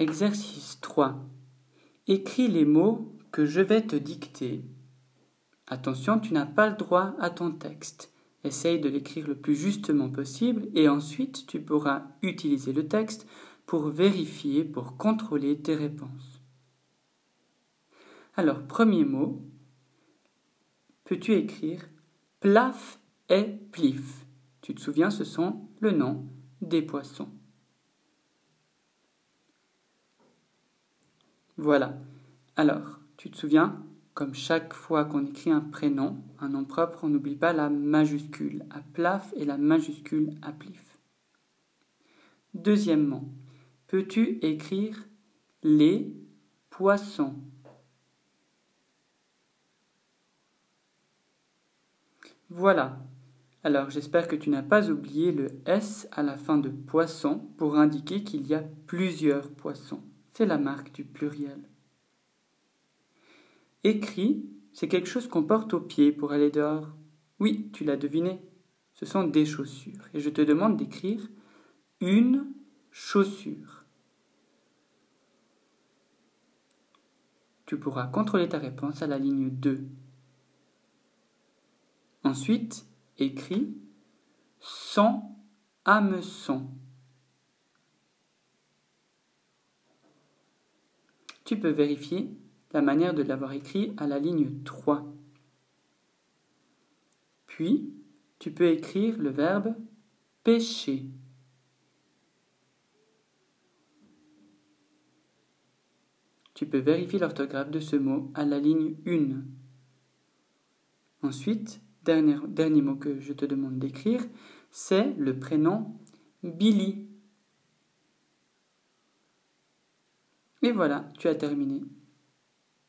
Exercice 3. Écris les mots que je vais te dicter. Attention, tu n'as pas le droit à ton texte. Essaye de l'écrire le plus justement possible et ensuite tu pourras utiliser le texte pour vérifier, pour contrôler tes réponses. Alors, premier mot, peux-tu écrire plaf et plif? Tu te souviens, ce sont le nom des poissons. Voilà. Alors, tu te souviens, comme chaque fois qu'on écrit un prénom, un nom propre, on n'oublie pas la majuscule à plaf et la majuscule à plif. Deuxièmement, peux-tu écrire les poissons? Voilà. Alors j'espère que tu n'as pas oublié le S à la fin de poisson pour indiquer qu'il y a plusieurs poissons c'est la marque du pluriel. Écrit, c'est quelque chose qu'on porte au pied pour aller dehors. Oui, tu l'as deviné, ce sont des chaussures. Et je te demande d'écrire une chaussure. Tu pourras contrôler ta réponse à la ligne 2. Ensuite, écris sans hameçon. Tu peux vérifier la manière de l'avoir écrit à la ligne 3. Puis, tu peux écrire le verbe pêcher. Tu peux vérifier l'orthographe de ce mot à la ligne 1. Ensuite, dernier, dernier mot que je te demande d'écrire, c'est le prénom Billy. Et voilà, tu as terminé.